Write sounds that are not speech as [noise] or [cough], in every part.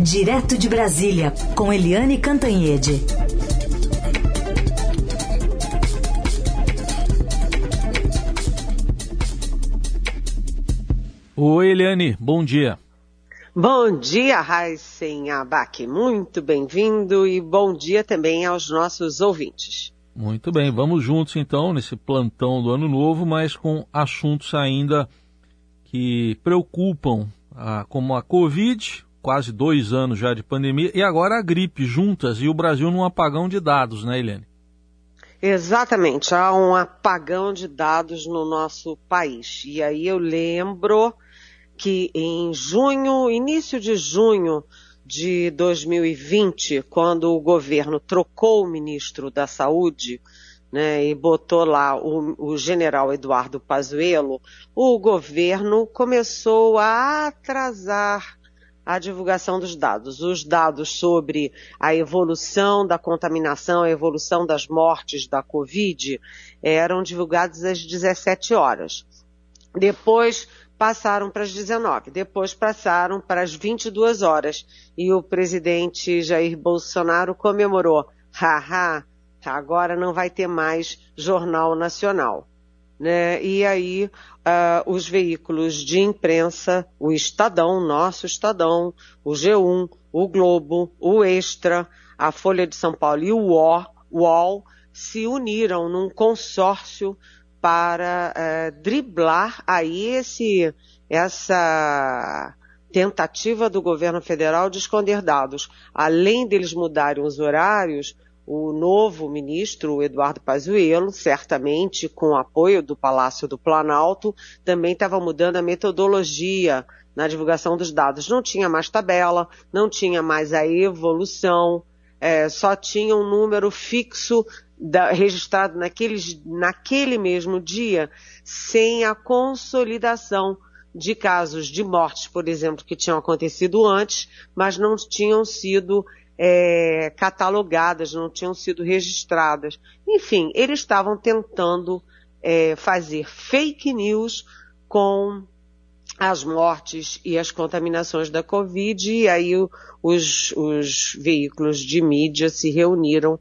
Direto de Brasília, com Eliane Cantanhede. Oi, Eliane, bom dia. Bom dia, Raíssen Abac. Muito bem-vindo e bom dia também aos nossos ouvintes. Muito bem, vamos juntos então nesse plantão do Ano Novo, mas com assuntos ainda que preocupam, ah, como a Covid, quase dois anos já de pandemia, e agora a gripe juntas e o Brasil num apagão de dados, né, Helene? Exatamente, há um apagão de dados no nosso país. E aí eu lembro que em junho, início de junho de 2020, quando o governo trocou o ministro da Saúde, né, e botou lá o, o, general Eduardo Pazuello, o governo começou a atrasar a divulgação dos dados. Os dados sobre a evolução da contaminação, a evolução das mortes da Covid eram divulgados às 17 horas. Depois passaram para as 19, depois passaram para as 22 horas e o presidente Jair Bolsonaro comemorou. Haha, agora não vai ter mais Jornal Nacional. Né? E aí uh, os veículos de imprensa, o Estadão, nosso Estadão, o G1, o Globo, o Extra, a Folha de São Paulo e o UOL, se uniram num consórcio para uh, driblar aí esse, essa tentativa do governo federal de esconder dados. Além deles mudarem os horários, o novo ministro, Eduardo Pazuello, certamente com apoio do Palácio do Planalto, também estava mudando a metodologia na divulgação dos dados. Não tinha mais tabela, não tinha mais a evolução, é, só tinha um número fixo da, registrado naqueles, naquele mesmo dia, sem a consolidação de casos de mortes, por exemplo, que tinham acontecido antes, mas não tinham sido é, catalogadas, não tinham sido registradas. Enfim, eles estavam tentando é, fazer fake news com as mortes e as contaminações da Covid, e aí os, os veículos de mídia se reuniram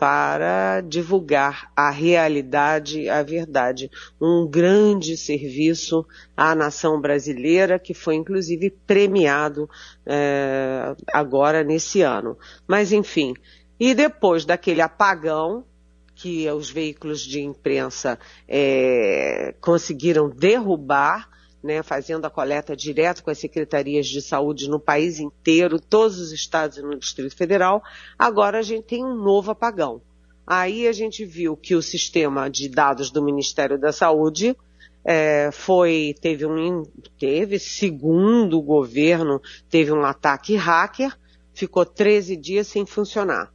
para divulgar a realidade, a verdade. Um grande serviço à nação brasileira, que foi inclusive premiado é, agora nesse ano. Mas enfim, e depois daquele apagão, que os veículos de imprensa é, conseguiram derrubar, né, fazendo a coleta direto com as secretarias de saúde no país inteiro, todos os estados e no Distrito Federal, agora a gente tem um novo apagão. Aí a gente viu que o sistema de dados do Ministério da Saúde é, foi, teve um, teve, segundo o governo, teve um ataque hacker, ficou 13 dias sem funcionar.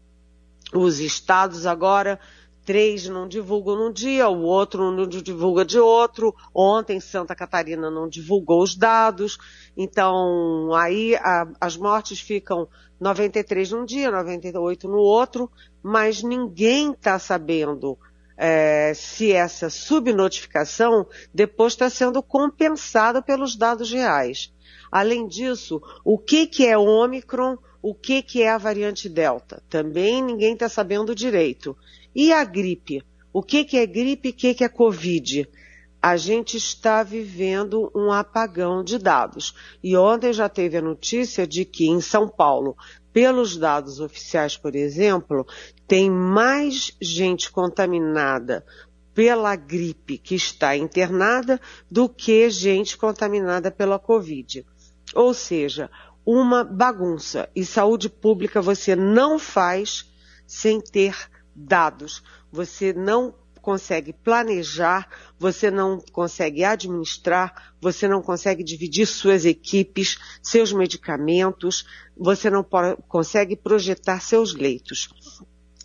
Os estados agora três não divulgam num dia, o outro não divulga de outro. Ontem Santa Catarina não divulgou os dados. Então, aí a, as mortes ficam 93 num dia, 98 no outro, mas ninguém está sabendo é, se essa subnotificação depois está sendo compensada pelos dados reais. Além disso, o que, que é Ômicron, o que, que é a variante Delta? Também ninguém está sabendo direito. E a gripe? O que, que é gripe e o que, que é Covid? A gente está vivendo um apagão de dados. E ontem já teve a notícia de que em São Paulo, pelos dados oficiais, por exemplo, tem mais gente contaminada pela gripe que está internada do que gente contaminada pela Covid. Ou seja, uma bagunça. E saúde pública você não faz sem ter dados. Você não consegue planejar, você não consegue administrar, você não consegue dividir suas equipes, seus medicamentos, você não consegue projetar seus leitos.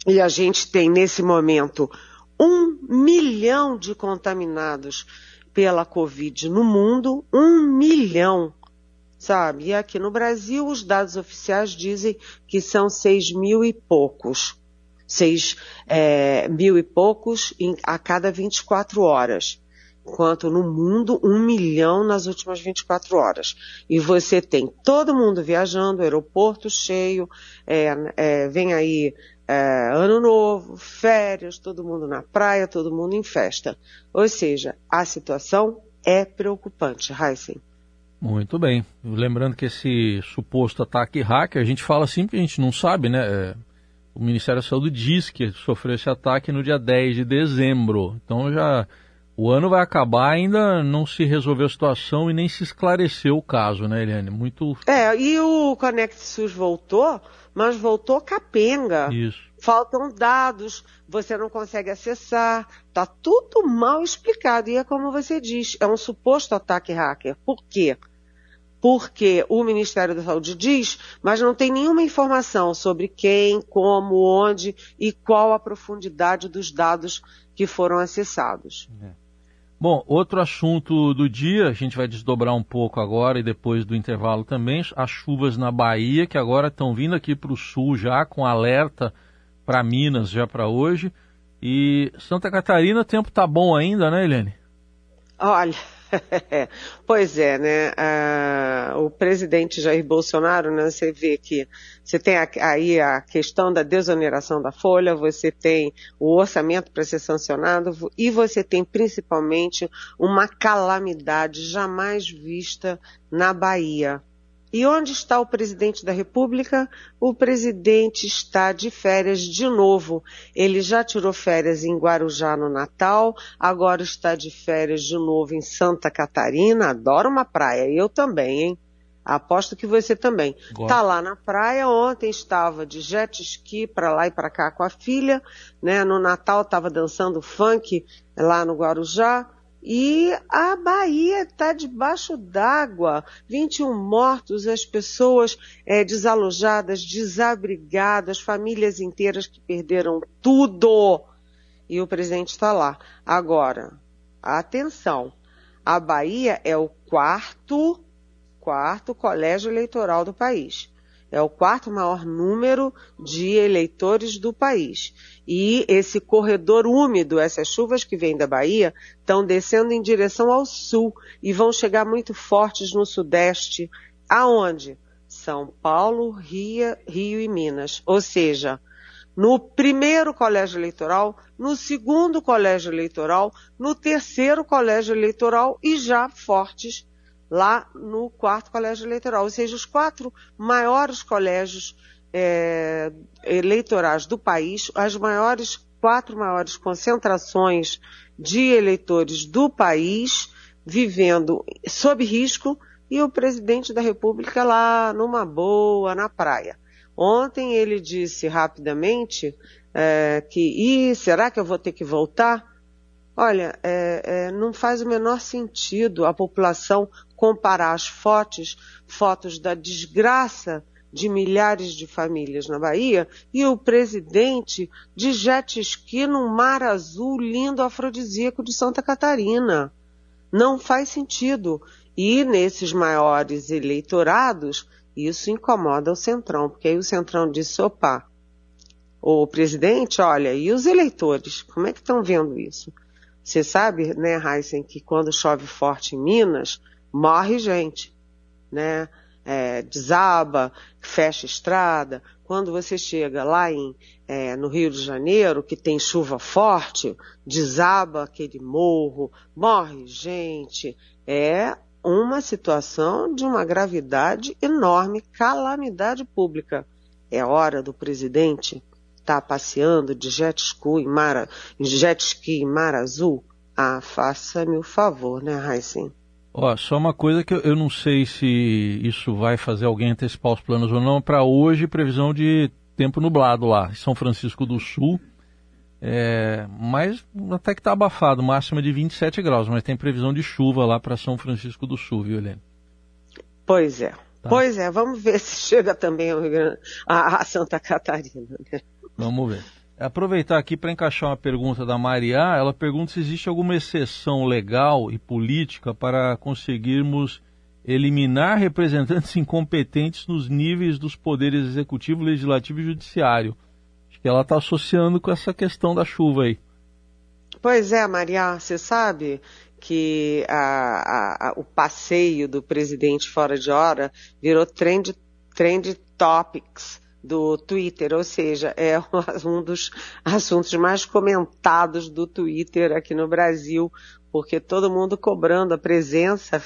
E a gente tem nesse momento um milhão de contaminados pela Covid no mundo, um milhão, sabe? E aqui no Brasil os dados oficiais dizem que são seis mil e poucos seis é, mil e poucos em, a cada 24 horas. quanto no mundo, um milhão nas últimas 24 horas. E você tem todo mundo viajando, aeroporto cheio, é, é, vem aí é, ano novo, férias, todo mundo na praia, todo mundo em festa. Ou seja, a situação é preocupante, Heisen. Muito bem. Lembrando que esse suposto ataque hacker, a gente fala assim porque a gente não sabe, né? O Ministério da Saúde diz que sofreu esse ataque no dia 10 de dezembro. Então já o ano vai acabar, ainda não se resolveu a situação e nem se esclareceu o caso, né, Eliane? Muito. É, e o Connect SUS voltou, mas voltou capenga. Isso. Faltam dados, você não consegue acessar, tá tudo mal explicado. E é como você diz, é um suposto ataque hacker. Por quê? Porque o Ministério da Saúde diz, mas não tem nenhuma informação sobre quem, como, onde e qual a profundidade dos dados que foram acessados. É. Bom, outro assunto do dia, a gente vai desdobrar um pouco agora e depois do intervalo também, as chuvas na Bahia, que agora estão vindo aqui para o sul já, com alerta para Minas já para hoje. E Santa Catarina, o tempo tá bom ainda, né, Helene? Olha, [laughs] pois é, né? Ah, o presidente Jair Bolsonaro, né? Você vê que você tem aí a questão da desoneração da folha, você tem o orçamento para ser sancionado e você tem principalmente uma calamidade jamais vista na Bahia. E onde está o presidente da República? O presidente está de férias de novo. Ele já tirou férias em Guarujá no Natal, agora está de férias de novo em Santa Catarina. Adoro uma praia, eu também, hein? Aposto que você também. Está lá na praia, ontem estava de jet ski para lá e para cá com a filha, né? No Natal estava dançando funk lá no Guarujá. E a Bahia está debaixo d'água. 21 mortos, as pessoas é, desalojadas, desabrigadas, famílias inteiras que perderam tudo. E o presidente está lá. Agora, atenção, a Bahia é o quarto, quarto colégio eleitoral do país. É o quarto maior número de eleitores do país. E esse corredor úmido, essas chuvas que vêm da Bahia, estão descendo em direção ao sul e vão chegar muito fortes no sudeste. Aonde? São Paulo, Rio, Rio e Minas. Ou seja, no primeiro colégio eleitoral, no segundo colégio eleitoral, no terceiro colégio eleitoral e já fortes lá no quarto colégio eleitoral, ou seja, os quatro maiores colégios é, eleitorais do país, as maiores quatro maiores concentrações de eleitores do país vivendo sob risco e o presidente da República lá numa boa na praia. Ontem ele disse rapidamente é, que, e será que eu vou ter que voltar? Olha, é, é, não faz o menor sentido a população comparar as fotos, fotos da desgraça de milhares de famílias na Bahia e o presidente de jet ski no mar azul lindo afrodisíaco de Santa Catarina. Não faz sentido. E nesses maiores eleitorados, isso incomoda o Centrão, porque aí o Centrão disse, opa, o presidente, olha, e os eleitores, como é que estão vendo isso? Você sabe, né, Heisen, que quando chove forte em Minas, morre gente, né? É, desaba, fecha estrada. Quando você chega lá em, é, no Rio de Janeiro, que tem chuva forte, desaba aquele morro, morre gente. É uma situação de uma gravidade enorme, calamidade pública. É hora do presidente estar tá passeando de jet ski em mar, jet ski em mar azul? Ah, faça-me o favor, né, Raicin? Ó, só uma coisa que eu, eu, não sei se isso vai fazer alguém antecipar os planos ou não. Para hoje, previsão de tempo nublado lá, em São Francisco do Sul. É, mas até que está abafado, máxima de 27 graus, mas tem previsão de chuva lá para São Francisco do Sul, viu, Helene? Pois é. Tá. Pois é, vamos ver [laughs] se chega também a, Santa Catarina. Né? Vamos ver. Aproveitar aqui para encaixar uma pergunta da Maria. Ela pergunta se existe alguma exceção legal e política para conseguirmos eliminar representantes [laughs] incompetentes nos níveis dos poderes executivo, legislativo e judiciário. Acho que ela está associando com essa questão da chuva aí. Pois é, Maria, você sabe, que a, a, o passeio do presidente fora de hora virou trend, trend topics do Twitter, ou seja, é [laughs] um dos assuntos mais comentados do Twitter aqui no Brasil, porque todo mundo cobrando a presença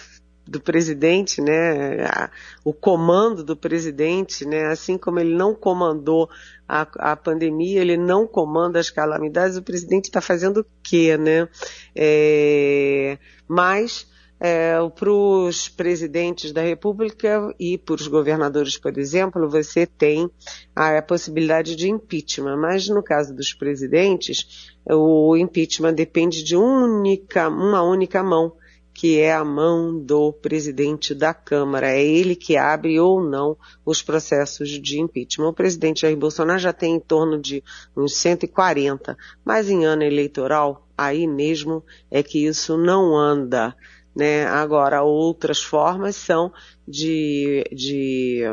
do presidente, né, o comando do presidente, né, assim como ele não comandou a, a pandemia, ele não comanda as calamidades, o presidente está fazendo o quê, né? É, mas é, para os presidentes da República e para os governadores, por exemplo, você tem a, a possibilidade de impeachment, mas no caso dos presidentes, o impeachment depende de única, uma única mão que é a mão do presidente da Câmara. É ele que abre ou não os processos de impeachment. O presidente Jair Bolsonaro já tem em torno de uns 140, mas em ano eleitoral, aí mesmo é que isso não anda. Né? Agora, outras formas são de, de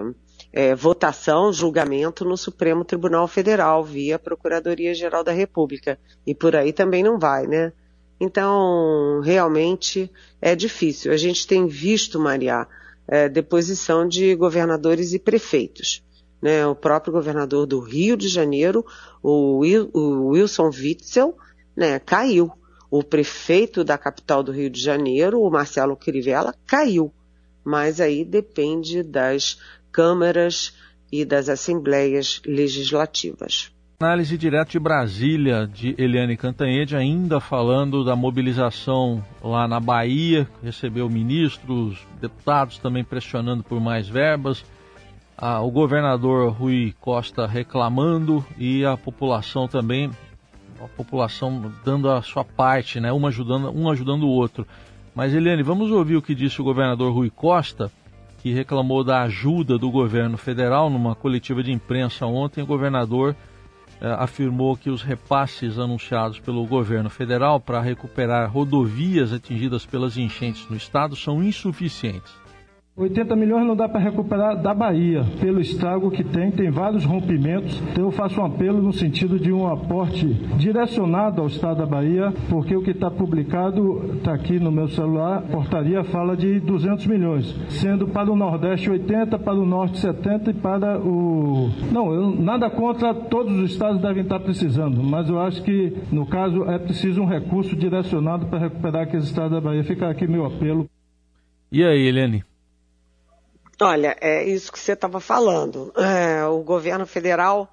é, votação, julgamento no Supremo Tribunal Federal, via Procuradoria-Geral da República. E por aí também não vai, né? Então, realmente é difícil. A gente tem visto, Maria, é, deposição de governadores e prefeitos. Né? O próprio governador do Rio de Janeiro, o, Wilson Witzel, né, caiu. O prefeito da capital do Rio de Janeiro, o Marcelo Crivella, caiu. Mas aí depende das câmaras e das assembleias legislativas. Análise direto de Brasília, de Eliane Cantanhede, ainda falando da mobilização lá na Bahia, recebeu ministros, deputados também pressionando por mais verbas, ah, o governador Rui Costa reclamando e a população também, a população dando a sua parte, né, um ajudando, um ajudando o outro. Mas Eliane, vamos ouvir o que disse o governador Rui Costa, que reclamou da ajuda do governo federal numa coletiva de imprensa ontem. O governador afirmou que os repasses anunciados pelo governo federal para recuperar rodovias atingidas pelas enchentes no estado são insuficientes. 80 milhões não dá para recuperar da Bahia, pelo estrago que tem, tem vários rompimentos. Então eu faço um apelo no sentido de um aporte direcionado ao estado da Bahia, porque o que está publicado, está aqui no meu celular, a portaria fala de 200 milhões, sendo para o Nordeste 80, para o Norte 70 e para o... Não, eu, nada contra, todos os estados devem estar precisando, mas eu acho que, no caso, é preciso um recurso direcionado para recuperar aqueles estados da Bahia. Fica aqui meu apelo. E aí, Helene? Olha, é isso que você estava falando. É, o governo federal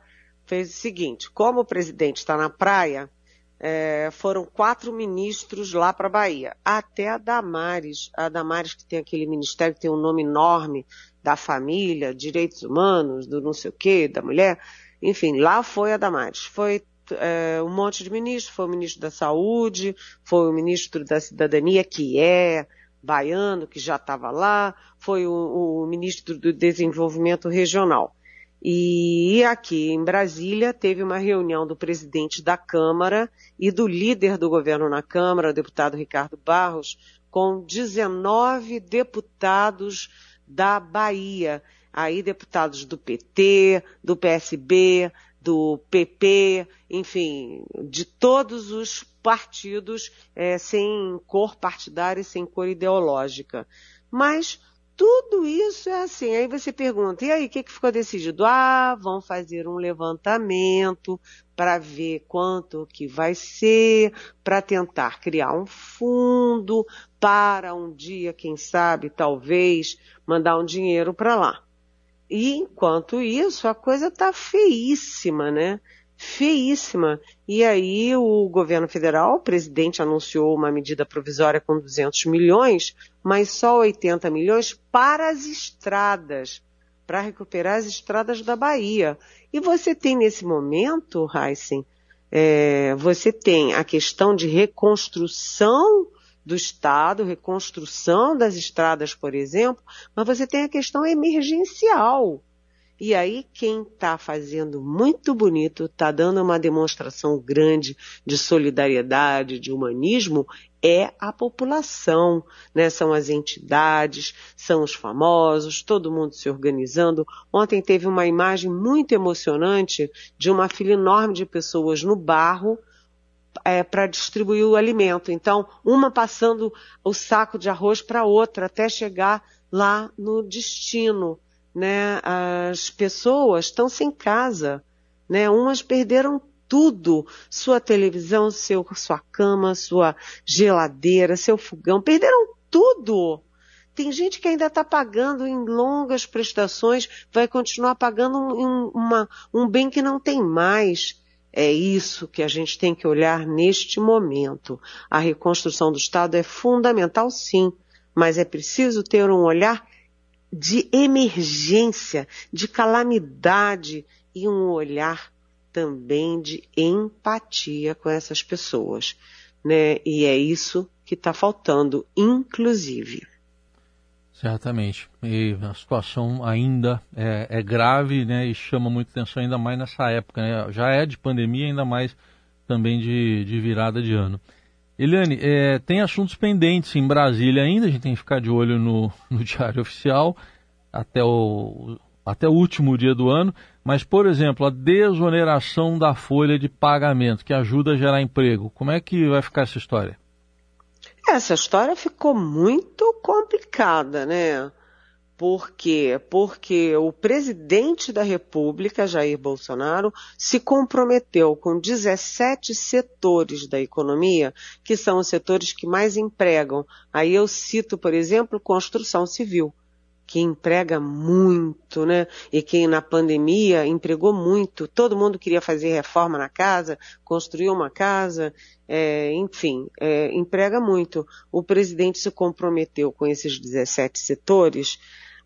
fez o seguinte: como o presidente está na praia, é, foram quatro ministros lá para a Bahia. Até a Damares, a Damares que tem aquele ministério que tem um nome enorme da família, direitos humanos, do não sei o quê, da mulher. Enfim, lá foi a Damares. Foi é, um monte de ministros, foi o ministro da Saúde, foi o ministro da Cidadania, que é baiano, que já estava lá, foi o, o ministro do Desenvolvimento Regional. E aqui em Brasília teve uma reunião do presidente da Câmara e do líder do governo na Câmara, o deputado Ricardo Barros, com 19 deputados da Bahia. Aí deputados do PT, do PSB, do PP, enfim, de todos os partidos é, sem cor partidária sem cor ideológica. Mas tudo isso é assim. Aí você pergunta, e aí, o que, que ficou decidido? Ah, vão fazer um levantamento para ver quanto que vai ser, para tentar criar um fundo para um dia, quem sabe, talvez, mandar um dinheiro para lá. E enquanto isso, a coisa está feíssima, né? Feíssima. E aí o governo federal, o presidente anunciou uma medida provisória com 200 milhões, mas só 80 milhões para as estradas, para recuperar as estradas da Bahia. E você tem nesse momento, Heisen, é, você tem a questão de reconstrução do Estado, reconstrução das estradas, por exemplo, mas você tem a questão emergencial. E aí quem está fazendo muito bonito, está dando uma demonstração grande de solidariedade, de humanismo, é a população, né? São as entidades, são os famosos, todo mundo se organizando. Ontem teve uma imagem muito emocionante de uma fila enorme de pessoas no barro é, para distribuir o alimento. Então, uma passando o saco de arroz para outra até chegar lá no destino. Né? As pessoas estão sem casa, né? Umas perderam tudo, sua televisão, seu, sua cama, sua geladeira, seu fogão, perderam tudo. Tem gente que ainda está pagando em longas prestações, vai continuar pagando um, uma, um bem que não tem mais. É isso que a gente tem que olhar neste momento. A reconstrução do Estado é fundamental, sim, mas é preciso ter um olhar de emergência, de calamidade e um olhar também de empatia com essas pessoas, né? E é isso que está faltando, inclusive. Certamente. E a situação ainda é, é, grave né, e chama muita atenção, ainda mais nessa época. Né? Já é de pandemia, ainda mais também de, de virada de ano. Eliane, é, tem assuntos pendentes em Brasília ainda, a gente tem que ficar de olho no, [laughs] no Diário Oficial até o, até o último dia do ano, mas, por exemplo, a desoneração da folha de pagamento, que ajuda a gerar emprego. Como é que vai ficar essa história? Essa história ficou muito complicada, né? Por quê? Porque o presidente da República, Jair Bolsonaro, se comprometeu com 17 setores da economia, que são os setores que mais empregam. Aí eu cito, por exemplo, construção civil que emprega muito, né? E que na pandemia empregou muito. Todo mundo queria fazer reforma na casa, construir uma casa, é, enfim, é, emprega muito. O presidente se comprometeu com esses 17 setores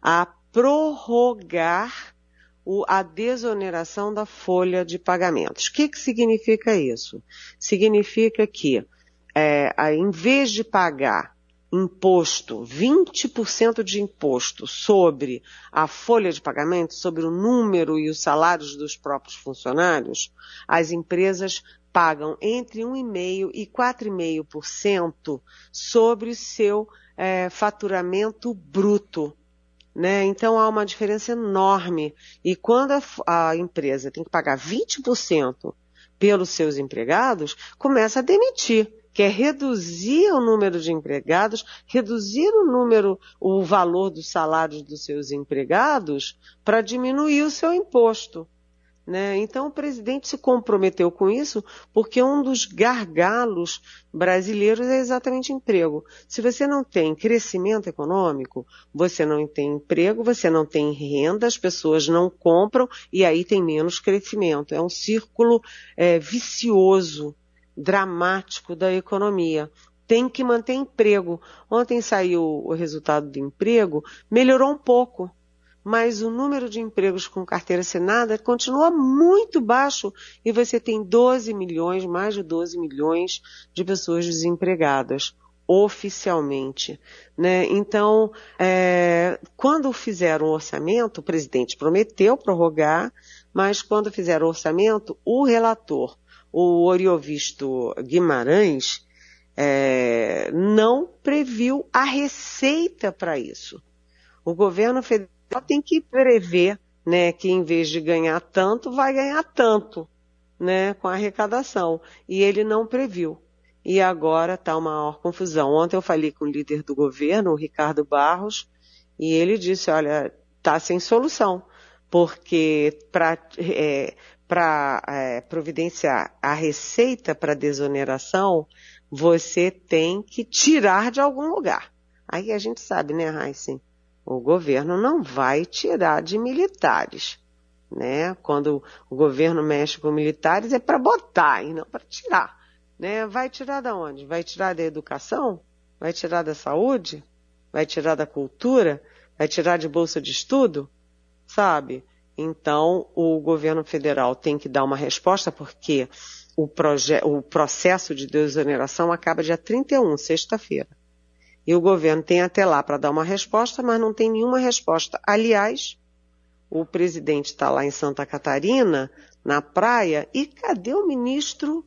a prorrogar o, a desoneração da folha de pagamentos. O que, que significa isso? Significa que, é, em vez de pagar imposto, 20% de imposto sobre a folha de pagamento, sobre o número e os salários dos próprios funcionários, as empresas pagam entre 1,5% e 4,5% sobre o seu é, faturamento bruto. Né? Então há uma diferença enorme. E quando a, a empresa tem que pagar 20% pelos seus empregados, começa a demitir que é reduzir o número de empregados, reduzir o número, o valor dos salários dos seus empregados para diminuir o seu imposto. Né? Então o presidente se comprometeu com isso porque um dos gargalos brasileiros é exatamente emprego. Se você não tem crescimento econômico, você não tem emprego, você não tem renda, as pessoas não compram e aí tem menos crescimento. É um círculo é, vicioso dramático da economia. Tem que manter emprego. Ontem saiu o resultado do emprego, melhorou um pouco, mas o número de empregos com carteira assinada continua muito baixo e você tem 12 milhões, mais de 12 milhões de pessoas desempregadas oficialmente, né? Então, é, quando fizeram o orçamento, o presidente prometeu prorrogar, mas quando fizeram o orçamento, o relator o Oriovisto Guimarães é, não previu a receita para isso. O governo federal tem que prever né, que em vez de ganhar tanto, vai ganhar tanto né, com a arrecadação. E ele não previu. E agora está uma maior confusão. Ontem eu falei com o líder do governo, o Ricardo Barros, e ele disse, olha, está sem solução, porque para é, para é, providenciar a receita para desoneração, você tem que tirar de algum lugar. Aí a gente sabe, né, Heisen? O governo não vai tirar de militares. Né? Quando o governo mexe com militares é para botar e não para tirar. Né? Vai tirar da onde? Vai tirar da educação? Vai tirar da saúde? Vai tirar da cultura? Vai tirar de bolsa de estudo? Sabe? Então, o governo federal tem que dar uma resposta, porque o, o processo de desoneração acaba dia 31, sexta-feira. E o governo tem até lá para dar uma resposta, mas não tem nenhuma resposta. Aliás, o presidente está lá em Santa Catarina, na praia, e cadê o ministro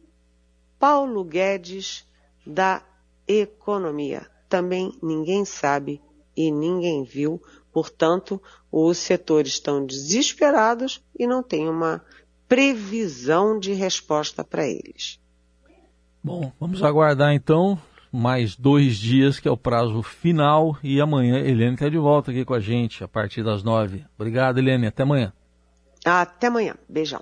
Paulo Guedes da Economia? Também ninguém sabe e ninguém viu Portanto, os setores estão desesperados e não tem uma previsão de resposta para eles. Bom, vamos aguardar então mais dois dias, que é o prazo final, e amanhã Helene está de volta aqui com a gente a partir das nove. Obrigado, Helene. Até amanhã. Até amanhã. Beijão.